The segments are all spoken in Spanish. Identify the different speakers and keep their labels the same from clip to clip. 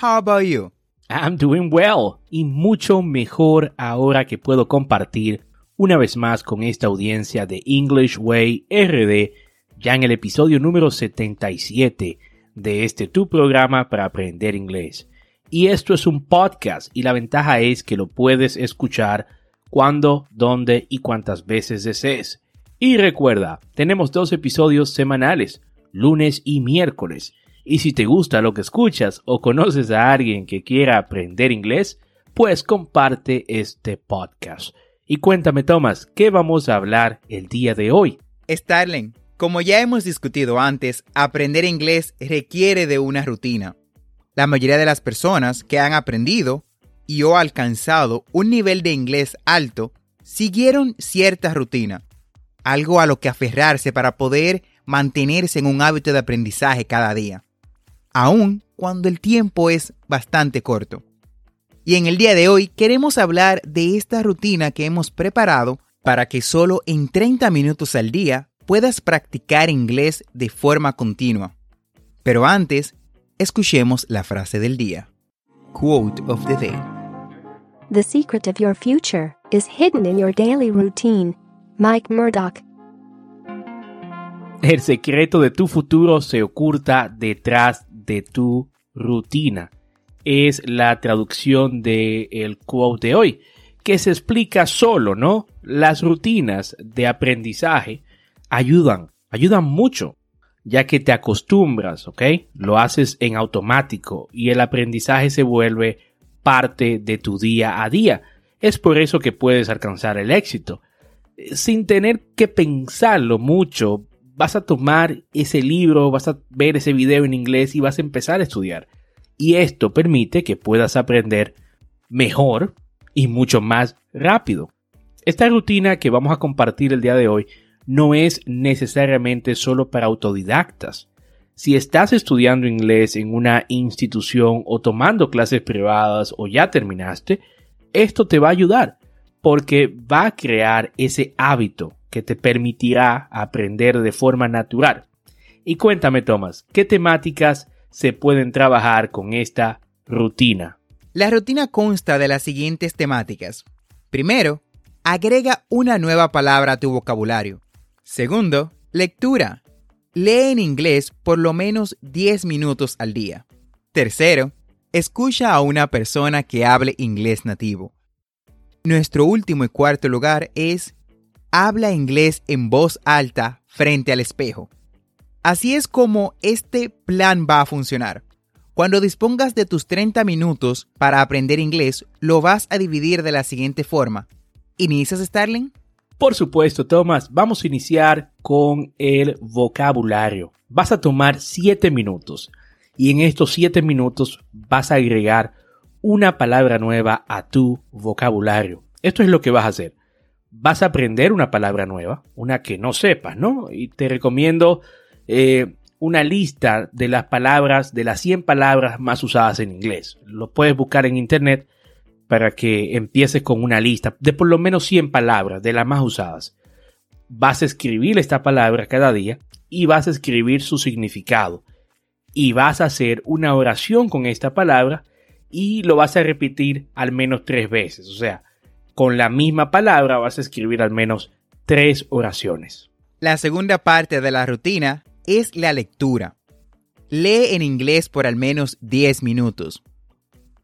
Speaker 1: How about you?
Speaker 2: I'm doing well y mucho mejor ahora que puedo compartir una vez más con esta audiencia de English Way RD ya en el episodio número 77 de este tu programa para aprender inglés. Y esto es un podcast y la ventaja es que lo puedes escuchar cuando, dónde y cuántas veces desees. Y recuerda, tenemos dos episodios semanales, lunes y miércoles. Y si te gusta lo que escuchas o conoces a alguien que quiera aprender inglés, pues comparte este podcast. Y cuéntame, Thomas, ¿qué vamos a hablar el día de hoy?
Speaker 1: Starling, como ya hemos discutido antes, aprender inglés requiere de una rutina. La mayoría de las personas que han aprendido y o alcanzado un nivel de inglés alto siguieron cierta rutina, algo a lo que aferrarse para poder mantenerse en un hábito de aprendizaje cada día, aun cuando el tiempo es bastante corto. Y en el día de hoy queremos hablar de esta rutina que hemos preparado para que solo en 30 minutos al día puedas practicar inglés de forma continua. Pero antes, escuchemos la frase del día. Quote of the day.
Speaker 3: The secret of your future is hidden in your daily routine. Mike Murdoch.
Speaker 2: El secreto de tu futuro se oculta detrás de tu rutina. Es la traducción del quote de hoy, que se explica solo, ¿no? Las rutinas de aprendizaje ayudan, ayudan mucho, ya que te acostumbras, ¿ok? Lo haces en automático y el aprendizaje se vuelve parte de tu día a día. Es por eso que puedes alcanzar el éxito. Sin tener que pensarlo mucho, vas a tomar ese libro, vas a ver ese video en inglés y vas a empezar a estudiar. Y esto permite que puedas aprender mejor y mucho más rápido. Esta rutina que vamos a compartir el día de hoy no es necesariamente solo para autodidactas. Si estás estudiando inglés en una institución o tomando clases privadas o ya terminaste, esto te va a ayudar porque va a crear ese hábito que te permitirá aprender de forma natural. Y cuéntame, Tomás, ¿qué temáticas se pueden trabajar con esta rutina?
Speaker 1: La rutina consta de las siguientes temáticas. Primero, agrega una nueva palabra a tu vocabulario. Segundo, lectura. Lee en inglés por lo menos 10 minutos al día. Tercero, escucha a una persona que hable inglés nativo. Nuestro último y cuarto lugar es habla inglés en voz alta frente al espejo. Así es como este plan va a funcionar. Cuando dispongas de tus 30 minutos para aprender inglés, lo vas a dividir de la siguiente forma. ¿Inicias, Starling?
Speaker 2: Por supuesto, Tomás, vamos a iniciar con el vocabulario. Vas a tomar 7 minutos y en estos 7 minutos vas a agregar una palabra nueva a tu vocabulario. Esto es lo que vas a hacer. Vas a aprender una palabra nueva, una que no sepas, ¿no? Y te recomiendo eh, una lista de las palabras, de las 100 palabras más usadas en inglés. Lo puedes buscar en internet para que empieces con una lista de por lo menos 100 palabras, de las más usadas. vas a escribir esta palabra cada día y vas a escribir su significado. Y vas a hacer una oración con esta palabra y lo vas a repetir al menos tres veces. O sea, con la misma palabra vas a escribir al menos tres oraciones.
Speaker 1: La segunda parte de la rutina es la lectura. Lee en inglés por al menos 10 minutos.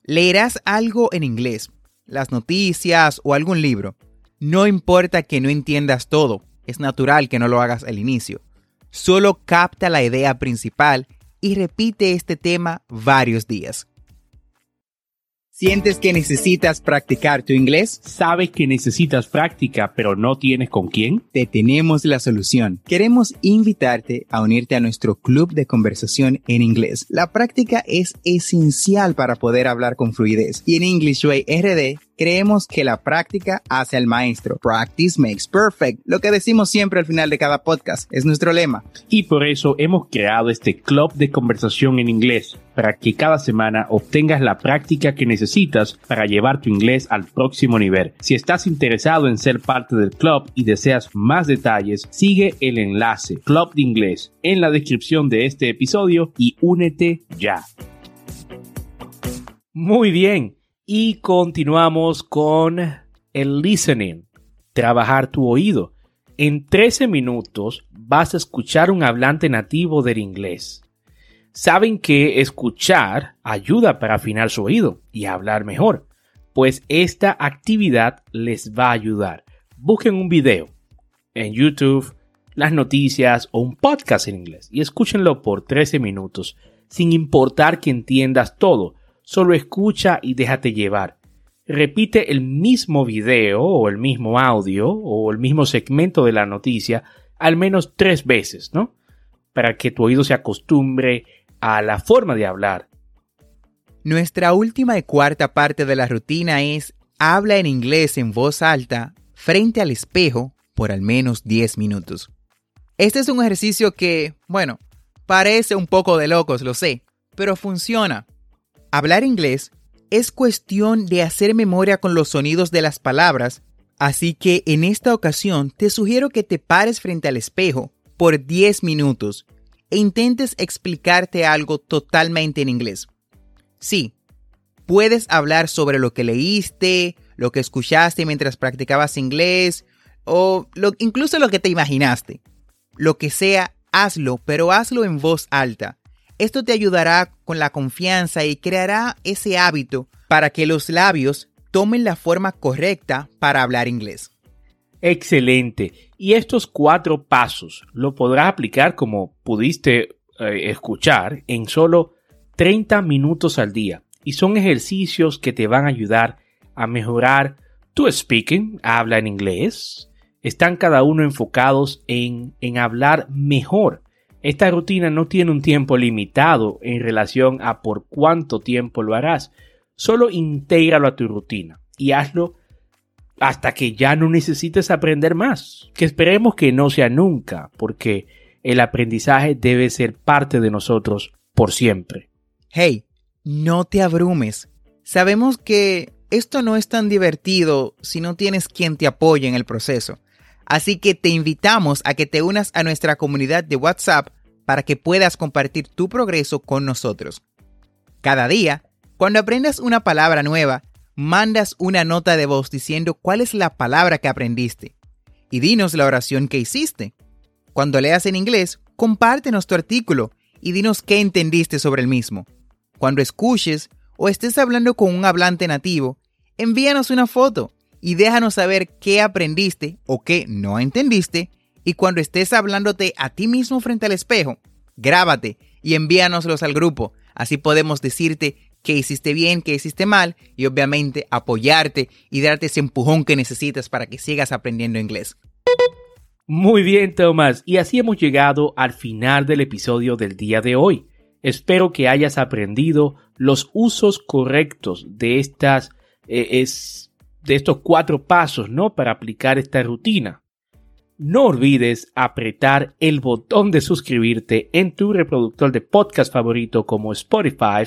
Speaker 1: Leerás algo en inglés, las noticias o algún libro. No importa que no entiendas todo, es natural que no lo hagas al inicio. Solo capta la idea principal y repite este tema varios días. ¿Sientes que necesitas practicar tu inglés?
Speaker 2: ¿Sabes que necesitas práctica pero no tienes con quién?
Speaker 1: Te tenemos la solución. Queremos invitarte a unirte a nuestro club de conversación en inglés. La práctica es esencial para poder hablar con fluidez y en English Way RD creemos que la práctica hace al maestro. Practice makes perfect. Lo que decimos siempre al final de cada podcast es nuestro lema.
Speaker 2: Y por eso hemos creado este club de conversación en inglés para que cada semana obtengas la práctica que necesitas para llevar tu inglés al próximo nivel. Si estás interesado en ser parte del club y deseas más detalles, sigue el enlace Club de Inglés en la descripción de este episodio y únete ya. Muy bien, y continuamos con el listening, trabajar tu oído. En 13 minutos vas a escuchar un hablante nativo del inglés. Saben que escuchar ayuda para afinar su oído y hablar mejor, pues esta actividad les va a ayudar. Busquen un video en YouTube, las noticias o un podcast en inglés y escúchenlo por 13 minutos, sin importar que entiendas todo Solo escucha y déjate llevar. Repite el mismo video o el mismo audio o el mismo segmento de la noticia al menos tres veces, ¿no? Para que tu oído se acostumbre a la forma de hablar.
Speaker 1: Nuestra última y cuarta parte de la rutina es habla en inglés en voz alta frente al espejo por al menos 10 minutos. Este es un ejercicio que, bueno, parece un poco de locos, lo sé, pero funciona. Hablar inglés es cuestión de hacer memoria con los sonidos de las palabras, así que en esta ocasión te sugiero que te pares frente al espejo por 10 minutos e intentes explicarte algo totalmente en inglés. Sí, puedes hablar sobre lo que leíste, lo que escuchaste mientras practicabas inglés o incluso lo que te imaginaste. Lo que sea, hazlo, pero hazlo en voz alta esto te ayudará con la confianza y creará ese hábito para que los labios tomen la forma correcta para hablar inglés.
Speaker 2: Excelente. Y estos cuatro pasos lo podrás aplicar como pudiste eh, escuchar en solo 30 minutos al día. Y son ejercicios que te van a ayudar a mejorar tu speaking, habla en inglés. Están cada uno enfocados en, en hablar mejor esta rutina no tiene un tiempo limitado en relación a por cuánto tiempo lo harás. Solo intégralo a tu rutina y hazlo hasta que ya no necesites aprender más. Que esperemos que no sea nunca, porque el aprendizaje debe ser parte de nosotros por siempre.
Speaker 1: Hey, no te abrumes. Sabemos que esto no es tan divertido si no tienes quien te apoye en el proceso. Así que te invitamos a que te unas a nuestra comunidad de WhatsApp para que puedas compartir tu progreso con nosotros. Cada día, cuando aprendas una palabra nueva, mandas una nota de voz diciendo cuál es la palabra que aprendiste y dinos la oración que hiciste. Cuando leas en inglés, compártenos tu artículo y dinos qué entendiste sobre el mismo. Cuando escuches o estés hablando con un hablante nativo, envíanos una foto y déjanos saber qué aprendiste o qué no entendiste. Y cuando estés hablándote a ti mismo frente al espejo, grábate y envíanoslos al grupo. Así podemos decirte qué hiciste bien, qué hiciste mal y obviamente apoyarte y darte ese empujón que necesitas para que sigas aprendiendo inglés.
Speaker 2: Muy bien, Tomás. Y así hemos llegado al final del episodio del día de hoy. Espero que hayas aprendido los usos correctos de estas eh, de estos cuatro pasos, ¿no? Para aplicar esta rutina. No olvides apretar el botón de suscribirte en tu reproductor de podcast favorito como Spotify,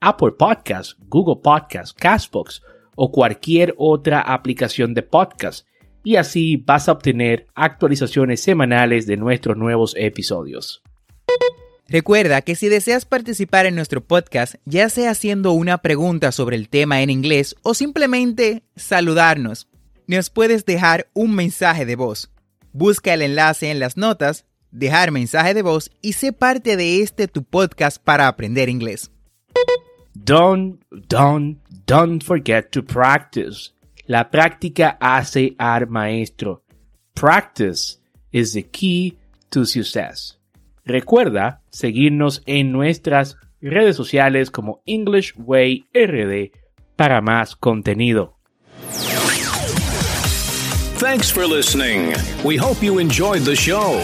Speaker 2: Apple Podcasts, Google Podcasts, Castbox o cualquier otra aplicación de podcast. y así vas a obtener actualizaciones semanales de nuestros nuevos episodios.
Speaker 1: Recuerda que si deseas participar en nuestro podcast, ya sea haciendo una pregunta sobre el tema en inglés o simplemente saludarnos, nos puedes dejar un mensaje de voz. Busca el enlace en las notas, dejar mensaje de voz y sé parte de este tu podcast para aprender inglés.
Speaker 2: Don't, don't, don't forget to practice. La práctica hace al maestro. Practice is the key to success. Recuerda seguirnos en nuestras redes sociales como English Way RD para más contenido.
Speaker 4: Thanks for listening. We hope you enjoyed the show.